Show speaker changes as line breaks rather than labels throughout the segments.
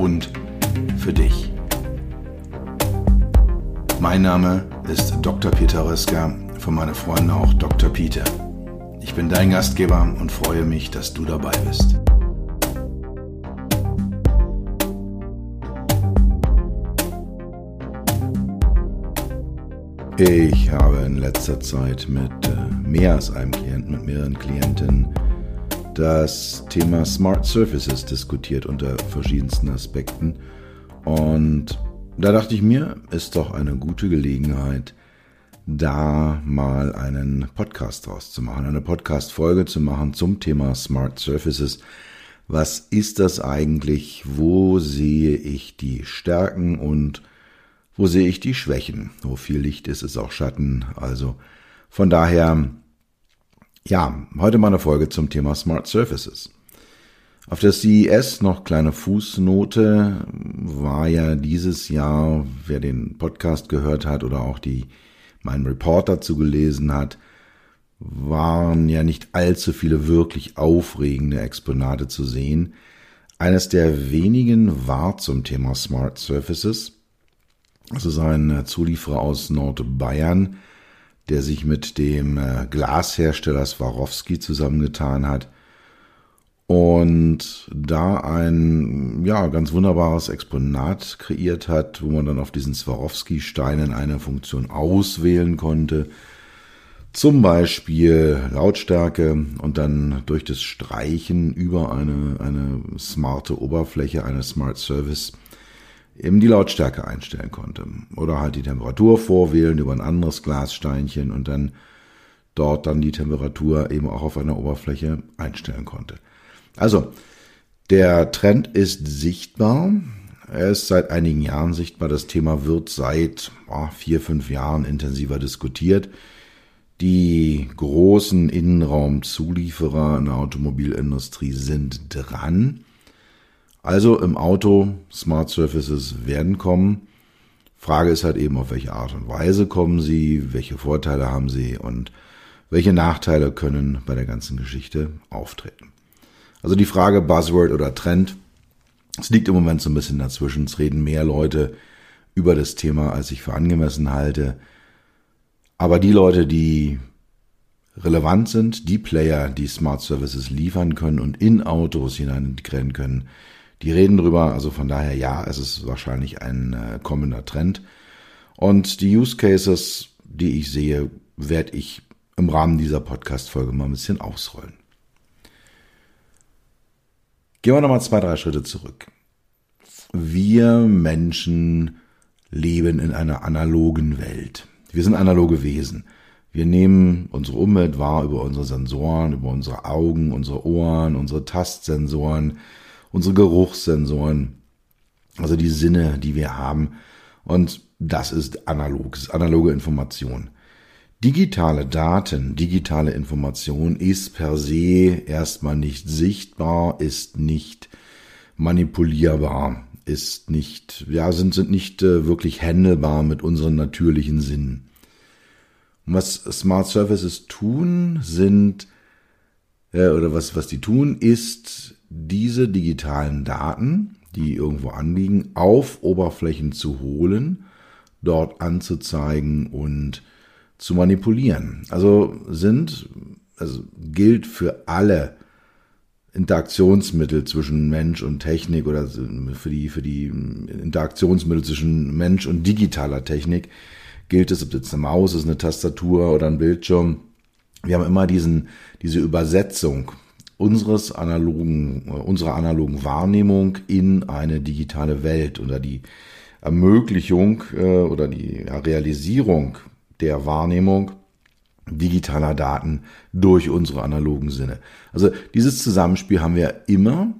und für dich. Mein Name ist Dr. Peter Röska, von meinen Freunden auch Dr. Peter. Ich bin dein Gastgeber und freue mich, dass du dabei bist. Ich habe in letzter Zeit mit äh, mehr als einem Klienten, mit mehreren Klientinnen das Thema Smart Surfaces diskutiert unter verschiedensten Aspekten. Und da dachte ich mir, ist doch eine gute Gelegenheit, da mal einen Podcast draus zu machen, eine Podcast-Folge zu machen zum Thema Smart Surfaces. Was ist das eigentlich? Wo sehe ich die Stärken und wo sehe ich die Schwächen? Wo viel Licht ist, ist auch Schatten. Also von daher, ja, heute mal eine Folge zum Thema Smart Surfaces. Auf der CES noch kleine Fußnote war ja dieses Jahr, wer den Podcast gehört hat oder auch die meinen Report dazu gelesen hat, waren ja nicht allzu viele wirklich aufregende Exponate zu sehen. Eines der wenigen war zum Thema Smart Surfaces. Das ist ein Zulieferer aus Nordbayern, der sich mit dem äh, Glashersteller Swarovski zusammengetan hat und da ein ja ganz wunderbares Exponat kreiert hat, wo man dann auf diesen Swarovski-Steinen eine Funktion auswählen konnte. Zum Beispiel Lautstärke und dann durch das Streichen über eine, eine smarte Oberfläche, eine Smart Service eben die Lautstärke einstellen konnte. Oder halt die Temperatur vorwählen über ein anderes Glassteinchen und dann dort dann die Temperatur eben auch auf einer Oberfläche einstellen konnte. Also, der Trend ist sichtbar. Er ist seit einigen Jahren sichtbar. Das Thema wird seit oh, vier, fünf Jahren intensiver diskutiert. Die großen Innenraumzulieferer in der Automobilindustrie sind dran. Also im Auto Smart Surfaces werden kommen. Frage ist halt eben, auf welche Art und Weise kommen sie, welche Vorteile haben sie und welche Nachteile können bei der ganzen Geschichte auftreten. Also die Frage Buzzword oder Trend, es liegt im Moment so ein bisschen dazwischen. Es reden mehr Leute über das Thema, als ich für angemessen halte. Aber die Leute, die relevant sind, die Player, die Smart Services liefern können und in Autos hinein integrieren können, die reden drüber, also von daher ja, es ist wahrscheinlich ein äh, kommender Trend. Und die Use Cases, die ich sehe, werde ich im Rahmen dieser Podcast-Folge mal ein bisschen ausrollen. Gehen wir nochmal zwei, drei Schritte zurück. Wir Menschen leben in einer analogen Welt. Wir sind analoge Wesen. Wir nehmen unsere Umwelt wahr über unsere Sensoren, über unsere Augen, unsere Ohren, unsere Tastsensoren, unsere Geruchssensoren, also die Sinne, die wir haben. Und das ist analog, das ist analoge Information. Digitale Daten, digitale Information ist per se erstmal nicht sichtbar, ist nicht manipulierbar, ist nicht, ja, sind, sind nicht äh, wirklich handelbar mit unseren natürlichen Sinnen. Und was Smart Services tun, sind, äh, oder was, was die tun, ist diese digitalen Daten, die irgendwo anliegen, auf Oberflächen zu holen, dort anzuzeigen und zu manipulieren. Also sind, also gilt für alle Interaktionsmittel zwischen Mensch und Technik oder für die, für die Interaktionsmittel zwischen Mensch und digitaler Technik gilt es, ob es jetzt eine Maus ist, eine Tastatur oder ein Bildschirm. Wir haben immer diesen, diese Übersetzung unseres analogen, unserer analogen Wahrnehmung in eine digitale Welt oder die Ermöglichung äh, oder die Realisierung der Wahrnehmung digitaler Daten durch unsere analogen Sinne. Also dieses Zusammenspiel haben wir immer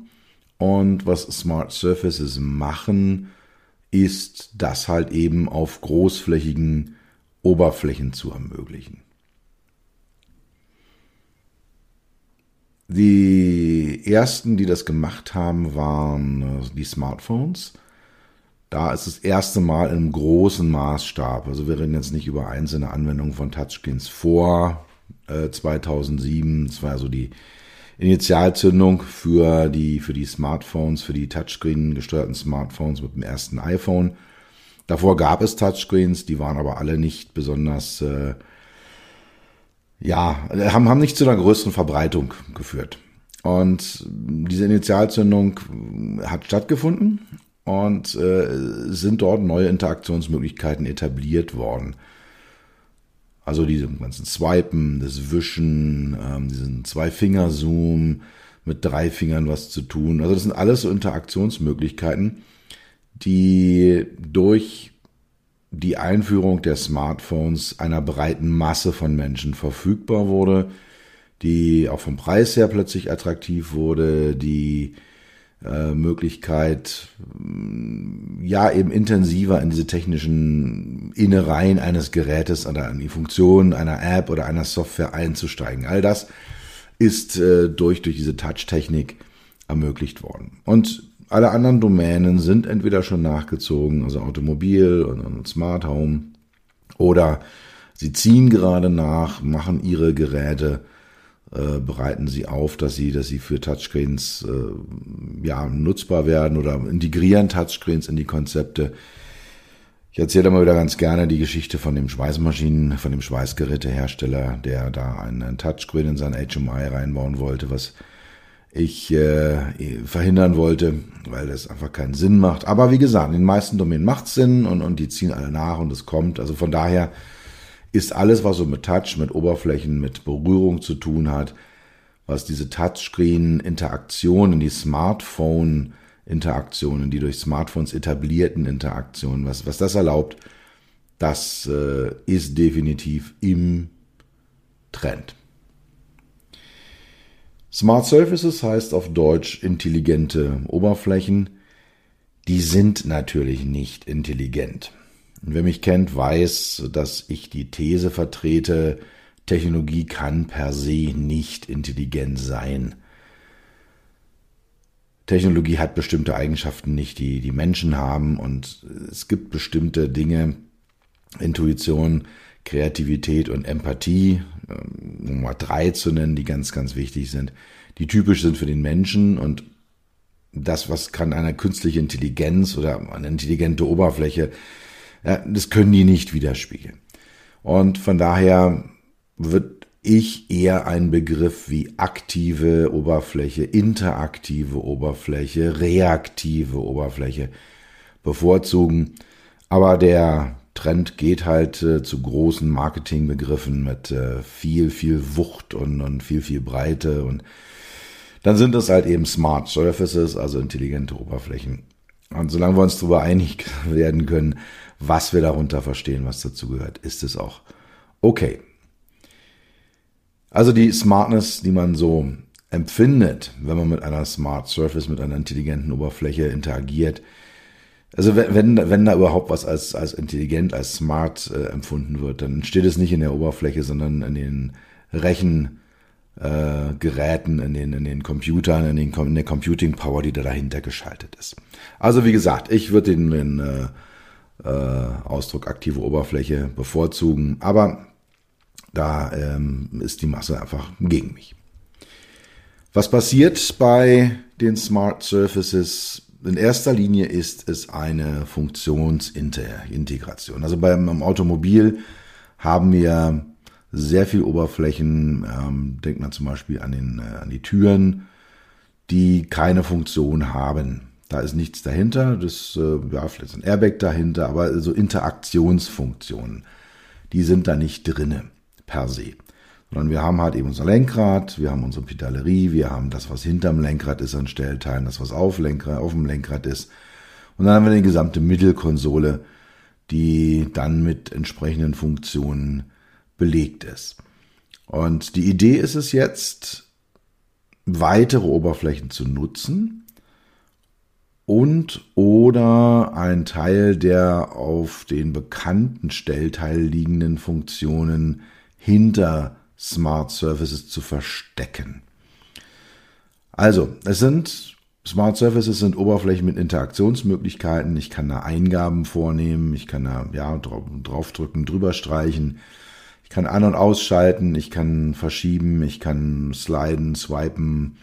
Und was Smart Surfaces machen, ist das halt eben auf großflächigen Oberflächen zu ermöglichen. Die ersten, die das gemacht haben, waren äh, die Smartphones. Da ist das erste Mal im großen Maßstab. Also wir reden jetzt nicht über einzelne Anwendungen von Touchscreens vor äh, 2007. Das war also die Initialzündung für die, für die Smartphones, für die Touchscreen gesteuerten Smartphones mit dem ersten iPhone. Davor gab es Touchscreens, die waren aber alle nicht besonders äh, ja, haben, haben nicht zu einer größeren Verbreitung geführt. Und diese Initialzündung hat stattgefunden und äh, sind dort neue Interaktionsmöglichkeiten etabliert worden. Also diese ganzen Swipen, das Wischen, ähm, diesen Zwei-Finger-Zoom, mit drei Fingern was zu tun. Also das sind alles so Interaktionsmöglichkeiten, die durch die Einführung der Smartphones einer breiten Masse von Menschen verfügbar wurde, die auch vom Preis her plötzlich attraktiv wurde, die äh, Möglichkeit, ja, eben intensiver in diese technischen Innereien eines Gerätes oder in die Funktionen einer App oder einer Software einzusteigen. All das ist äh, durch, durch diese Touch-Technik ermöglicht worden. Und alle anderen Domänen sind entweder schon nachgezogen, also Automobil und, Smart Home, oder sie ziehen gerade nach, machen ihre Geräte, äh, bereiten sie auf, dass sie, dass sie für Touchscreens äh, ja nutzbar werden oder integrieren Touchscreens in die Konzepte. Ich erzähle immer wieder ganz gerne die Geschichte von dem Schweißmaschinen, von dem Schweißgerätehersteller, der da einen Touchscreen in sein HMI reinbauen wollte, was ich äh, verhindern wollte, weil das einfach keinen Sinn macht. Aber wie gesagt, in den meisten Domänen macht es Sinn und, und die ziehen alle nach und es kommt. Also von daher ist alles, was so mit Touch, mit Oberflächen, mit Berührung zu tun hat, was diese Touchscreen-Interaktionen, die Smartphone-Interaktionen, die durch Smartphones etablierten Interaktionen, was, was das erlaubt, das äh, ist definitiv im Trend. Smart Surfaces heißt auf Deutsch intelligente Oberflächen. Die sind natürlich nicht intelligent. Und wer mich kennt, weiß, dass ich die These vertrete, Technologie kann per se nicht intelligent sein. Technologie hat bestimmte Eigenschaften nicht, die die Menschen haben und es gibt bestimmte Dinge, Intuition, Kreativität und Empathie, ähm, um mal drei zu nennen, die ganz, ganz wichtig sind, die typisch sind für den Menschen und das, was kann eine künstliche Intelligenz oder eine intelligente Oberfläche, ja, das können die nicht widerspiegeln. Und von daher wird ich eher einen Begriff wie aktive Oberfläche, interaktive Oberfläche, reaktive Oberfläche bevorzugen. Aber der Trend geht halt äh, zu großen Marketingbegriffen mit äh, viel, viel Wucht und, und viel, viel Breite. Und dann sind das halt eben Smart Surfaces, also intelligente Oberflächen. Und solange wir uns darüber einig werden können, was wir darunter verstehen, was dazu gehört, ist es auch okay. Also die Smartness, die man so empfindet, wenn man mit einer Smart Surface, mit einer intelligenten Oberfläche interagiert, also wenn, wenn, da überhaupt was als, als intelligent, als smart äh, empfunden wird, dann steht es nicht in der Oberfläche, sondern in den Rechengeräten, äh, in, den, in den Computern, in, den, in der Computing Power, die da dahinter geschaltet ist. Also wie gesagt, ich würde den, den äh, äh, Ausdruck aktive Oberfläche bevorzugen, aber da ähm, ist die Masse einfach gegen mich. Was passiert bei den Smart Surfaces in erster Linie ist es eine Funktionsintegration. Also beim Automobil haben wir sehr viel Oberflächen, ähm, denkt man zum Beispiel an, den, äh, an die Türen, die keine Funktion haben. Da ist nichts dahinter, das, äh, ja, vielleicht ein Airbag dahinter, aber so Interaktionsfunktionen, die sind da nicht drinne per se sondern wir haben halt eben unser Lenkrad, wir haben unsere Pedalerie, wir haben das, was hinterm Lenkrad ist an Stellteilen, das, was auf, Lenkrad, auf dem Lenkrad ist. Und dann haben wir die gesamte Mittelkonsole, die dann mit entsprechenden Funktionen belegt ist. Und die Idee ist es jetzt, weitere Oberflächen zu nutzen, und oder ein Teil der auf den bekannten Stellteil liegenden Funktionen hinter Smart Surfaces zu verstecken. Also, es sind Smart Surfaces sind Oberflächen mit Interaktionsmöglichkeiten. Ich kann da Eingaben vornehmen, ich kann da ja draufdrücken, drüber streichen, ich kann an- und ausschalten, ich kann verschieben, ich kann sliden, swipen.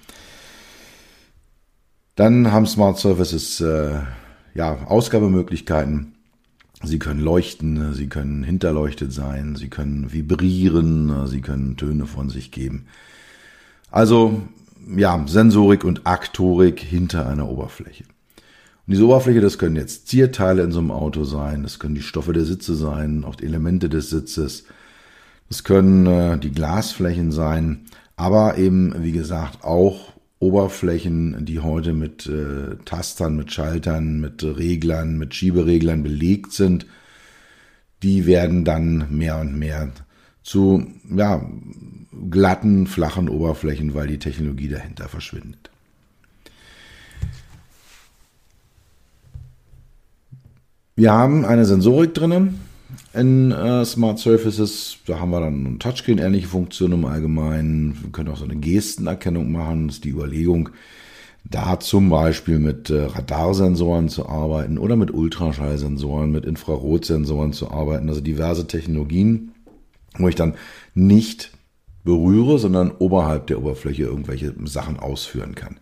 Dann haben Smart Surfaces äh, ja Ausgabemöglichkeiten. Sie können leuchten, sie können hinterleuchtet sein, sie können vibrieren, sie können Töne von sich geben. Also ja, Sensorik und Aktorik hinter einer Oberfläche. Und diese Oberfläche, das können jetzt Zierteile in so einem Auto sein, das können die Stoffe der Sitze sein, auch die Elemente des Sitzes, das können äh, die Glasflächen sein, aber eben, wie gesagt, auch Oberflächen, die heute mit äh, Tastern, mit Schaltern, mit Reglern, mit Schiebereglern belegt sind, die werden dann mehr und mehr zu ja, glatten, flachen Oberflächen, weil die Technologie dahinter verschwindet. Wir haben eine Sensorik drinnen in äh, Smart Surfaces. Da haben wir dann Touchscreen-ähnliche Funktion im Allgemeinen. Wir können auch so eine Gestenerkennung machen. Das ist die Überlegung, da zum Beispiel mit äh, Radarsensoren zu arbeiten oder mit Ultraschallsensoren, mit Infrarotsensoren zu arbeiten. Also diverse Technologien, wo ich dann nicht berühre, sondern oberhalb der Oberfläche irgendwelche Sachen ausführen kann.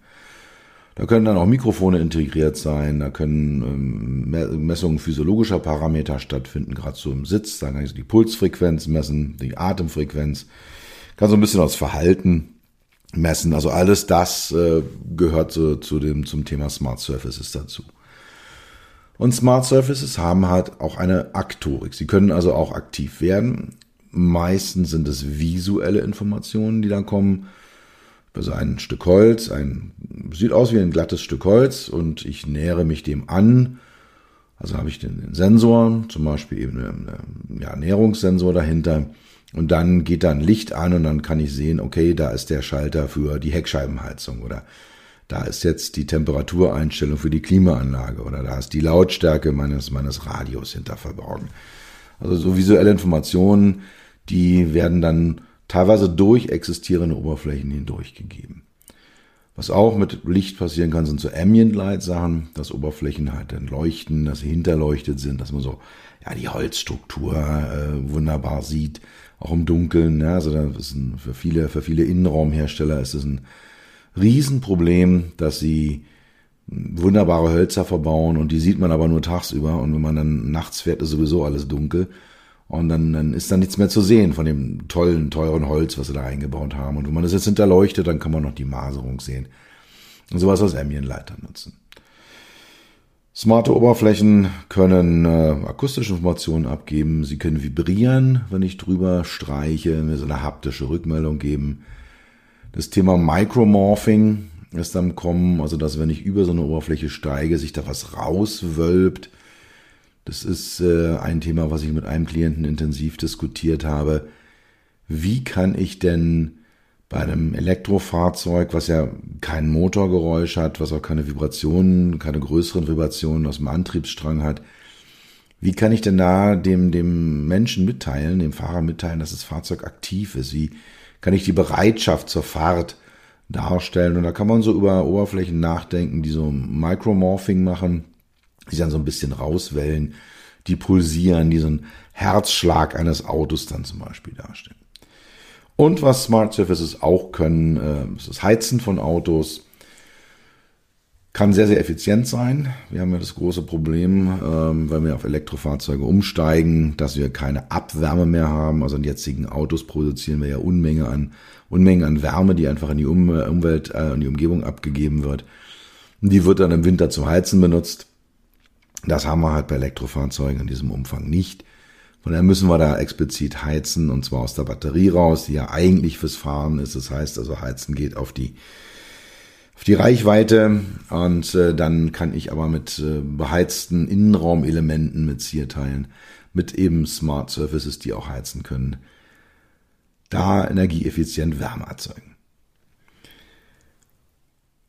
Da können dann auch Mikrofone integriert sein, da können ähm, Messungen physiologischer Parameter stattfinden, gerade so im Sitz, da kann ich so die Pulsfrequenz messen, die Atemfrequenz, kann so ein bisschen aus Verhalten messen. Also alles das äh, gehört so, zu dem, zum Thema Smart Surfaces dazu. Und Smart Surfaces haben halt auch eine Aktorik. Sie können also auch aktiv werden. Meistens sind es visuelle Informationen, die dann kommen. Also ein Stück Holz, ein, sieht aus wie ein glattes Stück Holz und ich nähere mich dem an. Also habe ich den Sensor, zum Beispiel eben einen ja, Näherungssensor dahinter. Und dann geht dann Licht an und dann kann ich sehen, okay, da ist der Schalter für die Heckscheibenheizung oder da ist jetzt die Temperatureinstellung für die Klimaanlage oder da ist die Lautstärke meines, meines Radios hinter verborgen. Also so visuelle Informationen, die werden dann teilweise durch existierende Oberflächen hindurchgegeben. Was auch mit Licht passieren kann, sind so Ambient Light Sachen, dass Oberflächen halt dann leuchten, dass sie hinterleuchtet sind, dass man so ja die Holzstruktur äh, wunderbar sieht, auch im Dunkeln. Ja, also das ist ein, für viele für viele Innenraumhersteller ist es ein Riesenproblem, dass sie wunderbare Hölzer verbauen und die sieht man aber nur tagsüber und wenn man dann nachts fährt, ist sowieso alles dunkel. Und dann, dann ist da nichts mehr zu sehen von dem tollen, teuren Holz, was sie da eingebaut haben. Und wenn man das jetzt hinterleuchtet, dann kann man noch die Maserung sehen. Und sowas aus Ambient-Leitern nutzen. Smarte Oberflächen können äh, akustische Informationen abgeben. Sie können vibrieren, wenn ich drüber streiche, mir so eine haptische Rückmeldung geben. Das Thema Micromorphing ist am Kommen, also dass wenn ich über so eine Oberfläche steige, sich da was rauswölbt das ist äh, ein Thema, was ich mit einem Klienten intensiv diskutiert habe. Wie kann ich denn bei einem Elektrofahrzeug, was ja kein Motorgeräusch hat, was auch keine Vibrationen, keine größeren Vibrationen aus dem Antriebsstrang hat, wie kann ich denn da dem, dem Menschen mitteilen, dem Fahrer mitteilen, dass das Fahrzeug aktiv ist? Wie kann ich die Bereitschaft zur Fahrt darstellen? Und da kann man so über Oberflächen nachdenken, die so Micromorphing machen die dann so ein bisschen rauswellen, die pulsieren, die so einen Herzschlag eines Autos dann zum Beispiel darstellen. Und was Smart Surfaces auch können, äh, ist das Heizen von Autos. Kann sehr, sehr effizient sein. Wir haben ja das große Problem, ähm, wenn wir auf Elektrofahrzeuge umsteigen, dass wir keine Abwärme mehr haben. Also in jetzigen Autos produzieren wir ja Unmenge an, Unmengen an Wärme, die einfach in die Umwelt, äh, in die Umgebung abgegeben wird. Und die wird dann im Winter zum Heizen benutzt. Das haben wir halt bei Elektrofahrzeugen in diesem Umfang nicht. Von daher müssen wir da explizit heizen und zwar aus der Batterie raus, die ja eigentlich fürs Fahren ist. Das heißt also, heizen geht auf die auf die Reichweite und äh, dann kann ich aber mit äh, beheizten Innenraumelementen mit Zierteilen, mit eben Smart Surfaces, die auch heizen können, da energieeffizient Wärme erzeugen.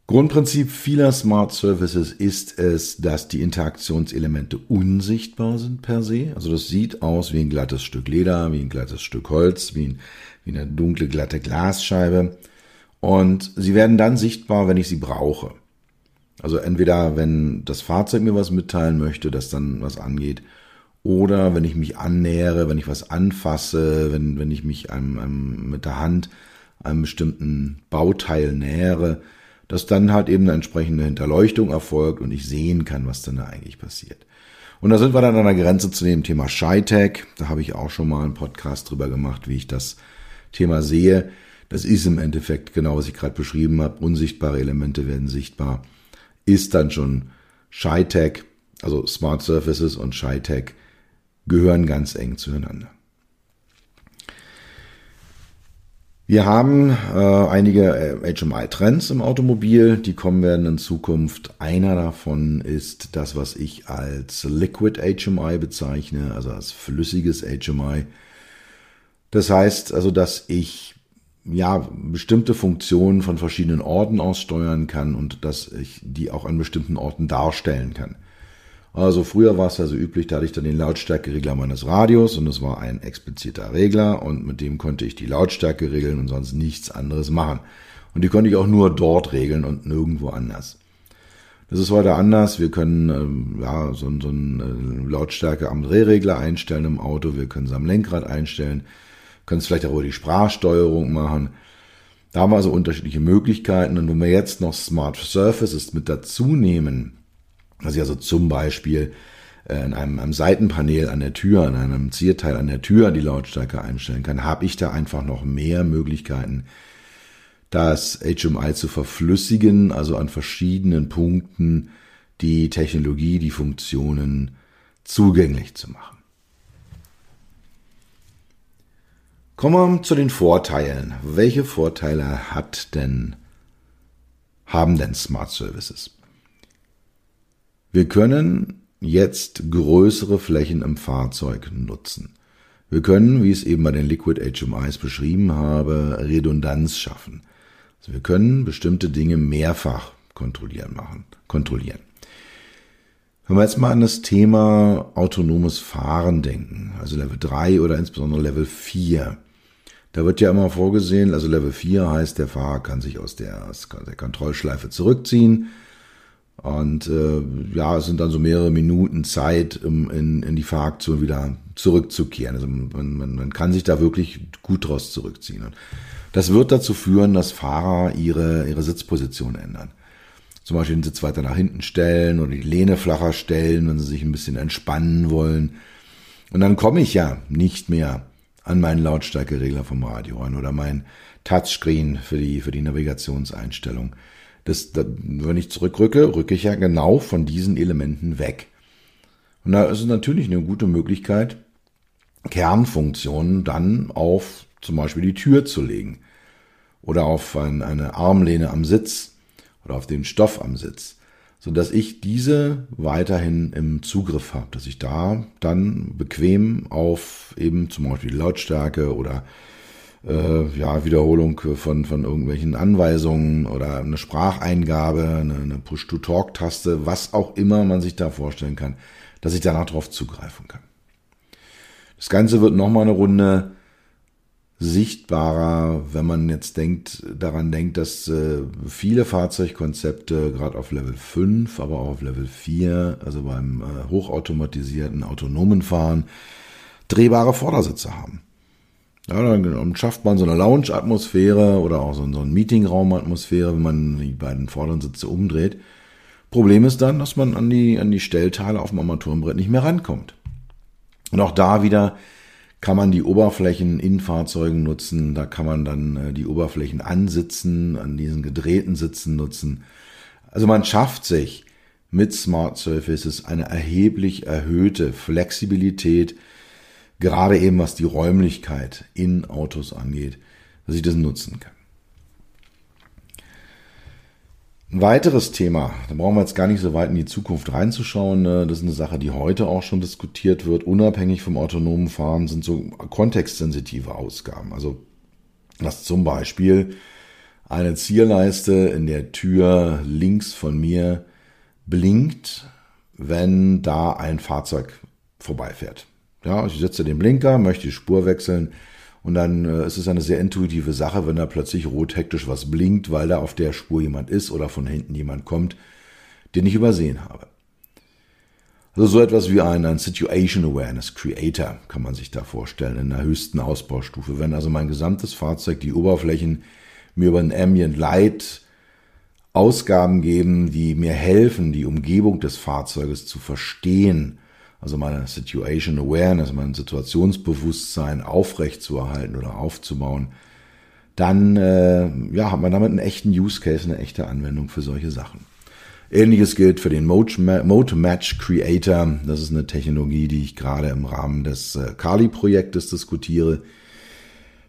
Grundprinzip vieler Smart Services ist es, dass die Interaktionselemente unsichtbar sind per se. Also das sieht aus wie ein glattes Stück Leder, wie ein glattes Stück Holz, wie, ein, wie eine dunkle, glatte Glasscheibe. Und sie werden dann sichtbar, wenn ich sie brauche. Also entweder, wenn das Fahrzeug mir was mitteilen möchte, das dann was angeht, oder wenn ich mich annähere, wenn ich was anfasse, wenn, wenn ich mich einem, einem, mit der Hand einem bestimmten Bauteil nähere, dass dann halt eben eine entsprechende Hinterleuchtung erfolgt und ich sehen kann, was dann da eigentlich passiert. Und da sind wir dann an der Grenze zu dem Thema ShyTech. Da habe ich auch schon mal einen Podcast drüber gemacht, wie ich das Thema sehe. Das ist im Endeffekt genau, was ich gerade beschrieben habe. Unsichtbare Elemente werden sichtbar. Ist dann schon ShyTech, also Smart Surfaces und ShyTech gehören ganz eng zueinander. Wir haben äh, einige HMI-Trends im Automobil, die kommen werden in Zukunft. Einer davon ist das, was ich als Liquid HMI bezeichne, also als flüssiges HMI. Das heißt also, dass ich ja bestimmte Funktionen von verschiedenen Orten aus steuern kann und dass ich die auch an bestimmten Orten darstellen kann. Also früher war es ja so üblich, da hatte ich dann den Lautstärkeregler meines Radios und es war ein expliziter Regler und mit dem konnte ich die Lautstärke regeln und sonst nichts anderes machen. Und die konnte ich auch nur dort regeln und nirgendwo anders. Das ist heute anders. Wir können ähm, ja, so, so eine äh, Lautstärke am Drehregler einstellen im Auto. Wir können es am Lenkrad einstellen. Können es vielleicht auch über die Sprachsteuerung machen. Da haben wir also unterschiedliche Möglichkeiten. Und wenn wir jetzt noch Smart Surfaces mit dazu nehmen, ich also zum Beispiel äh, in einem, einem Seitenpanel an der Tür, in einem Zierteil an der Tür die Lautstärke einstellen kann, habe ich da einfach noch mehr Möglichkeiten, das HMI zu verflüssigen, also an verschiedenen Punkten die Technologie, die Funktionen zugänglich zu machen. Kommen wir zu den Vorteilen. Welche Vorteile hat denn, haben denn Smart Services? Wir können jetzt größere Flächen im Fahrzeug nutzen. Wir können, wie ich es eben bei den Liquid HMIs beschrieben habe, Redundanz schaffen. Also wir können bestimmte Dinge mehrfach kontrollieren machen, kontrollieren. Wenn wir jetzt mal an das Thema autonomes Fahren denken, also Level 3 oder insbesondere Level 4, da wird ja immer vorgesehen, also Level 4 heißt, der Fahrer kann sich aus der, aus der Kontrollschleife zurückziehen, und äh, ja, es sind dann so mehrere Minuten Zeit, um in, in die Fahraktion wieder zurückzukehren. Also man, man, man kann sich da wirklich gut draus zurückziehen. Und das wird dazu führen, dass Fahrer ihre, ihre Sitzposition ändern. Zum Beispiel den Sitz weiter nach hinten stellen oder die Lehne flacher stellen, wenn sie sich ein bisschen entspannen wollen. Und dann komme ich ja nicht mehr an meinen Lautstärkeregler vom Radio an oder mein Touchscreen für die, für die Navigationseinstellung. Das, das, wenn ich zurückrücke, rücke ich ja genau von diesen Elementen weg. Und da ist es natürlich eine gute Möglichkeit, Kernfunktionen dann auf zum Beispiel die Tür zu legen oder auf ein, eine Armlehne am Sitz oder auf den Stoff am Sitz, so dass ich diese weiterhin im Zugriff habe, dass ich da dann bequem auf eben zum Beispiel Lautstärke oder äh, ja, Wiederholung von, von irgendwelchen Anweisungen oder eine Spracheingabe, eine, eine Push-to-Talk-Taste, was auch immer man sich da vorstellen kann, dass ich danach drauf zugreifen kann. Das Ganze wird nochmal eine Runde sichtbarer, wenn man jetzt denkt, daran denkt, dass äh, viele Fahrzeugkonzepte, gerade auf Level 5, aber auch auf Level 4, also beim äh, hochautomatisierten autonomen Fahren, drehbare Vordersitze haben. Ja, dann schafft man so eine Lounge-Atmosphäre oder auch so, eine Meetingraum-Atmosphäre, wenn man die beiden vorderen Sitze umdreht. Problem ist dann, dass man an die, an die Stellteile auf dem Armaturenbrett nicht mehr rankommt. Und auch da wieder kann man die Oberflächen in Fahrzeugen nutzen. Da kann man dann äh, die Oberflächen ansitzen, an diesen gedrehten Sitzen nutzen. Also man schafft sich mit Smart Surfaces eine erheblich erhöhte Flexibilität, gerade eben was die Räumlichkeit in Autos angeht, dass ich das nutzen kann. Ein weiteres Thema, da brauchen wir jetzt gar nicht so weit in die Zukunft reinzuschauen, ne? das ist eine Sache, die heute auch schon diskutiert wird, unabhängig vom autonomen Fahren, sind so kontextsensitive Ausgaben. Also, dass zum Beispiel eine Zierleiste in der Tür links von mir blinkt, wenn da ein Fahrzeug vorbeifährt. Ja, ich setze den Blinker, möchte die Spur wechseln und dann äh, ist es eine sehr intuitive Sache, wenn da plötzlich rot hektisch was blinkt, weil da auf der Spur jemand ist oder von hinten jemand kommt, den ich übersehen habe. Also so etwas wie ein, ein Situation Awareness Creator kann man sich da vorstellen in der höchsten Ausbaustufe. Wenn also mein gesamtes Fahrzeug, die Oberflächen mir über ein Ambient Light Ausgaben geben, die mir helfen, die Umgebung des Fahrzeuges zu verstehen, also meine Situation Awareness, mein Situationsbewusstsein aufrecht zu erhalten oder aufzubauen, dann äh, ja, hat man damit einen echten Use Case, eine echte Anwendung für solche Sachen. Ähnliches gilt für den Mode Match Creator. Das ist eine Technologie, die ich gerade im Rahmen des äh, Kali-Projektes diskutiere.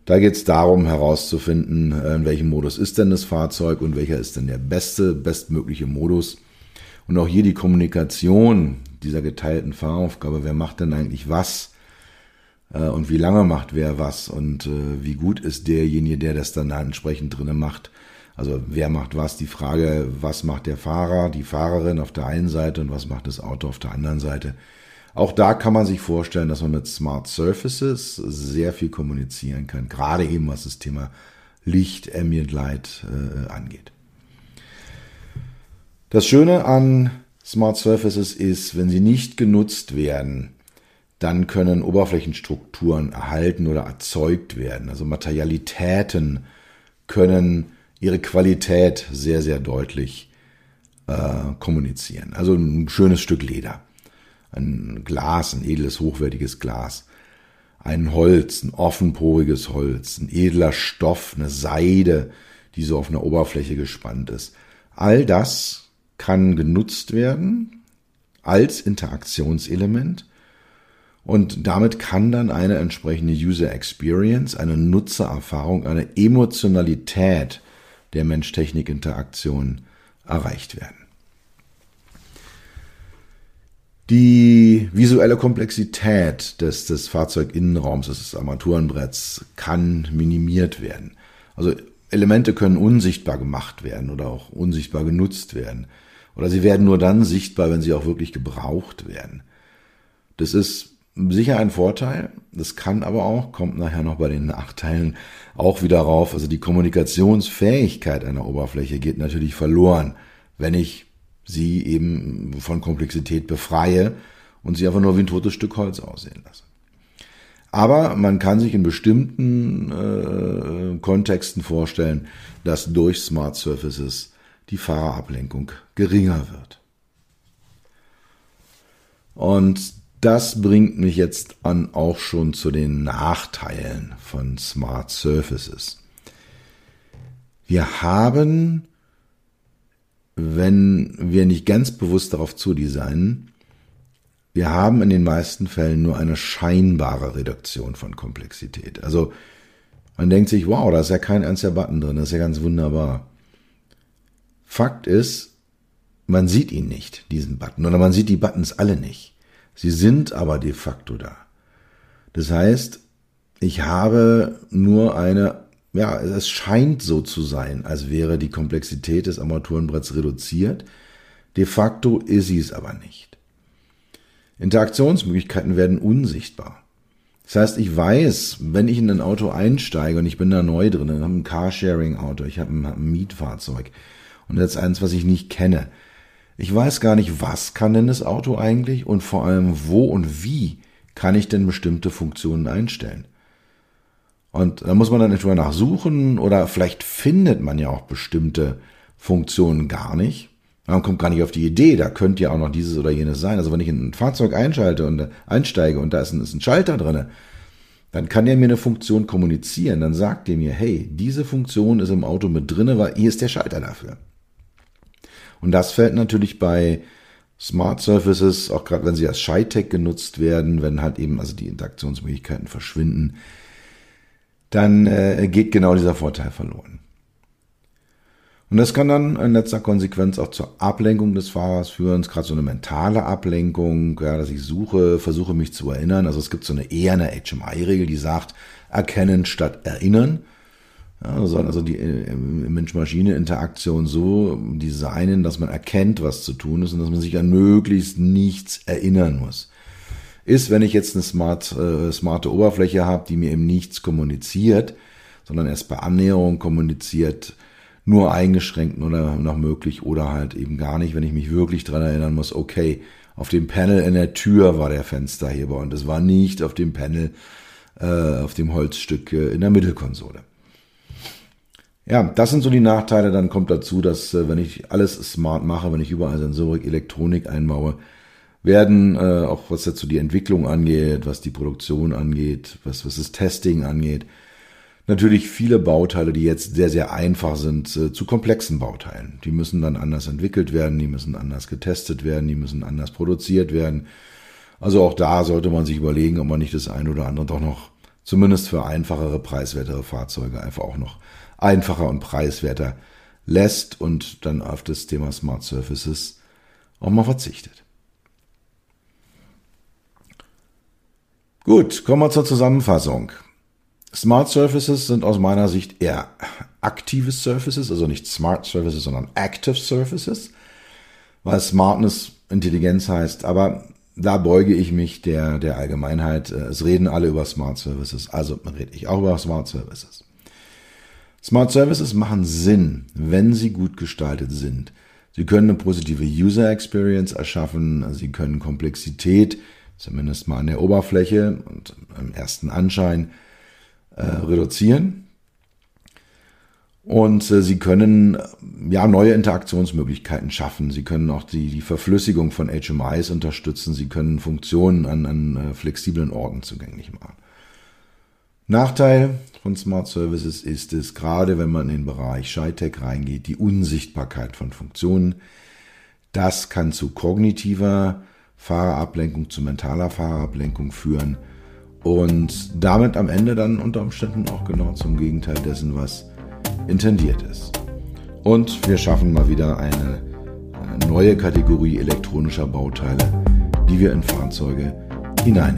Da geht es darum herauszufinden, äh, in welchem Modus ist denn das Fahrzeug und welcher ist denn der beste, bestmögliche Modus. Und auch hier die Kommunikation dieser geteilten Fahraufgabe. Wer macht denn eigentlich was? Äh, und wie lange macht wer was? Und wie gut ist derjenige, der das dann entsprechend drinnen macht? Also wer macht was? Die Frage, was macht der Fahrer, die Fahrerin auf der einen Seite und was macht das Auto auf der anderen Seite? Auch da kann man sich vorstellen, dass man mit Smart Surfaces sehr viel kommunizieren kann, gerade eben was das Thema Licht, Ambient Light äh, angeht. Das Schöne an Smart Surfaces ist, wenn sie nicht genutzt werden, dann können Oberflächenstrukturen erhalten oder erzeugt werden. Also Materialitäten können ihre Qualität sehr, sehr deutlich äh, kommunizieren. Also ein schönes Stück Leder, ein Glas, ein edles, hochwertiges Glas, ein Holz, ein offenporiges Holz, ein edler Stoff, eine Seide, die so auf einer Oberfläche gespannt ist. All das kann genutzt werden als Interaktionselement und damit kann dann eine entsprechende User Experience, eine Nutzererfahrung, eine Emotionalität der Mensch-Technik-Interaktion erreicht werden. Die visuelle Komplexität des, des Fahrzeuginnenraums, des Armaturenbretts, kann minimiert werden. Also Elemente können unsichtbar gemacht werden oder auch unsichtbar genutzt werden. Oder sie werden nur dann sichtbar, wenn sie auch wirklich gebraucht werden. Das ist sicher ein Vorteil. Das kann aber auch, kommt nachher noch bei den Nachteilen auch wieder rauf. Also die Kommunikationsfähigkeit einer Oberfläche geht natürlich verloren, wenn ich sie eben von Komplexität befreie und sie einfach nur wie ein totes Stück Holz aussehen lasse. Aber man kann sich in bestimmten äh, Kontexten vorstellen, dass durch Smart Surfaces die Fahrerablenkung geringer wird. Und das bringt mich jetzt an auch schon zu den Nachteilen von Smart Surfaces. Wir haben, wenn wir nicht ganz bewusst darauf zudesignen, wir haben in den meisten Fällen nur eine scheinbare Reduktion von Komplexität. Also man denkt sich, wow, da ist ja kein einziger Button drin, das ist ja ganz wunderbar. Fakt ist, man sieht ihn nicht, diesen Button, oder man sieht die Buttons alle nicht. Sie sind aber de facto da. Das heißt, ich habe nur eine, ja, es scheint so zu sein, als wäre die Komplexität des Armaturenbretts reduziert. De facto ist sie es aber nicht. Interaktionsmöglichkeiten werden unsichtbar. Das heißt, ich weiß, wenn ich in ein Auto einsteige und ich bin da neu drin, ich habe ein Carsharing-Auto, ich habe ein, Mietfahrzeug und jetzt eins, was ich nicht kenne, ich weiß gar nicht, was kann denn das Auto eigentlich und vor allem wo und wie kann ich denn bestimmte Funktionen einstellen. Und da muss man dann etwa nachsuchen oder vielleicht findet man ja auch bestimmte Funktionen gar nicht. Man kommt gar nicht auf die Idee, da könnte ja auch noch dieses oder jenes sein. Also wenn ich in ein Fahrzeug einschalte und einsteige und da ist ein, ist ein Schalter drinne, dann kann der mir eine Funktion kommunizieren. Dann sagt der mir, hey, diese Funktion ist im Auto mit drinne, weil hier ist der Schalter dafür. Und das fällt natürlich bei Smart Surfaces, auch gerade wenn sie als Shy-Tech genutzt werden, wenn halt eben also die Interaktionsmöglichkeiten verschwinden, dann äh, geht genau dieser Vorteil verloren. Und das kann dann in letzter Konsequenz auch zur Ablenkung des Fahrers führen, gerade so eine mentale Ablenkung, ja, dass ich suche, versuche mich zu erinnern. Also es gibt so eine eher eine HMI-Regel, die sagt, erkennen statt erinnern. Ja, sollen also die äh, Mensch-Maschine-Interaktion so designen, dass man erkennt, was zu tun ist und dass man sich an möglichst nichts erinnern muss. Ist, wenn ich jetzt eine smart, äh, smarte Oberfläche habe, die mir eben nichts kommuniziert, sondern erst bei Annäherung kommuniziert, nur eingeschränkt oder noch möglich oder halt eben gar nicht, wenn ich mich wirklich dran erinnern muss, okay, auf dem Panel in der Tür war der Fensterheber und es war nicht auf dem Panel, äh, auf dem Holzstück äh, in der Mittelkonsole. Ja, das sind so die Nachteile. Dann kommt dazu, dass äh, wenn ich alles smart mache, wenn ich überall Sensorik, Elektronik einbaue, werden äh, auch was dazu die Entwicklung angeht, was die Produktion angeht, was, was das Testing angeht, natürlich viele Bauteile, die jetzt sehr, sehr einfach sind, äh, zu komplexen Bauteilen. Die müssen dann anders entwickelt werden, die müssen anders getestet werden, die müssen anders produziert werden. Also auch da sollte man sich überlegen, ob man nicht das eine oder andere doch noch, zumindest für einfachere, preiswertere Fahrzeuge, einfach auch noch einfacher und preiswerter lässt und dann auf das Thema Smart Surfaces auch mal verzichtet. Gut, kommen wir zur Zusammenfassung. Smart Surfaces sind aus meiner Sicht eher aktive Surfaces, also nicht Smart Surfaces, sondern Active Surfaces, weil Smartness Intelligenz heißt, aber da beuge ich mich der, der Allgemeinheit. Es reden alle über Smart Services, also rede ich auch über Smart Services. Smart Services machen Sinn, wenn sie gut gestaltet sind. Sie können eine positive User Experience erschaffen, sie können Komplexität, zumindest mal an der Oberfläche und im ersten Anschein, äh, reduzieren. Und äh, sie können äh, ja neue Interaktionsmöglichkeiten schaffen. Sie können auch die, die Verflüssigung von HMIs unterstützen. Sie können Funktionen an, an äh, flexiblen Orten zugänglich machen. Nachteil von Smart Services ist es, gerade wenn man in den Bereich SciTech reingeht, die Unsichtbarkeit von Funktionen. Das kann zu kognitiver Fahrerablenkung, zu mentaler Fahrerablenkung führen und damit am Ende dann unter Umständen auch genau zum Gegenteil dessen, was intendiert ist. Und wir schaffen mal wieder eine, neue Kategorie elektronischer Bauteile, die wir in Fahrzeuge hinein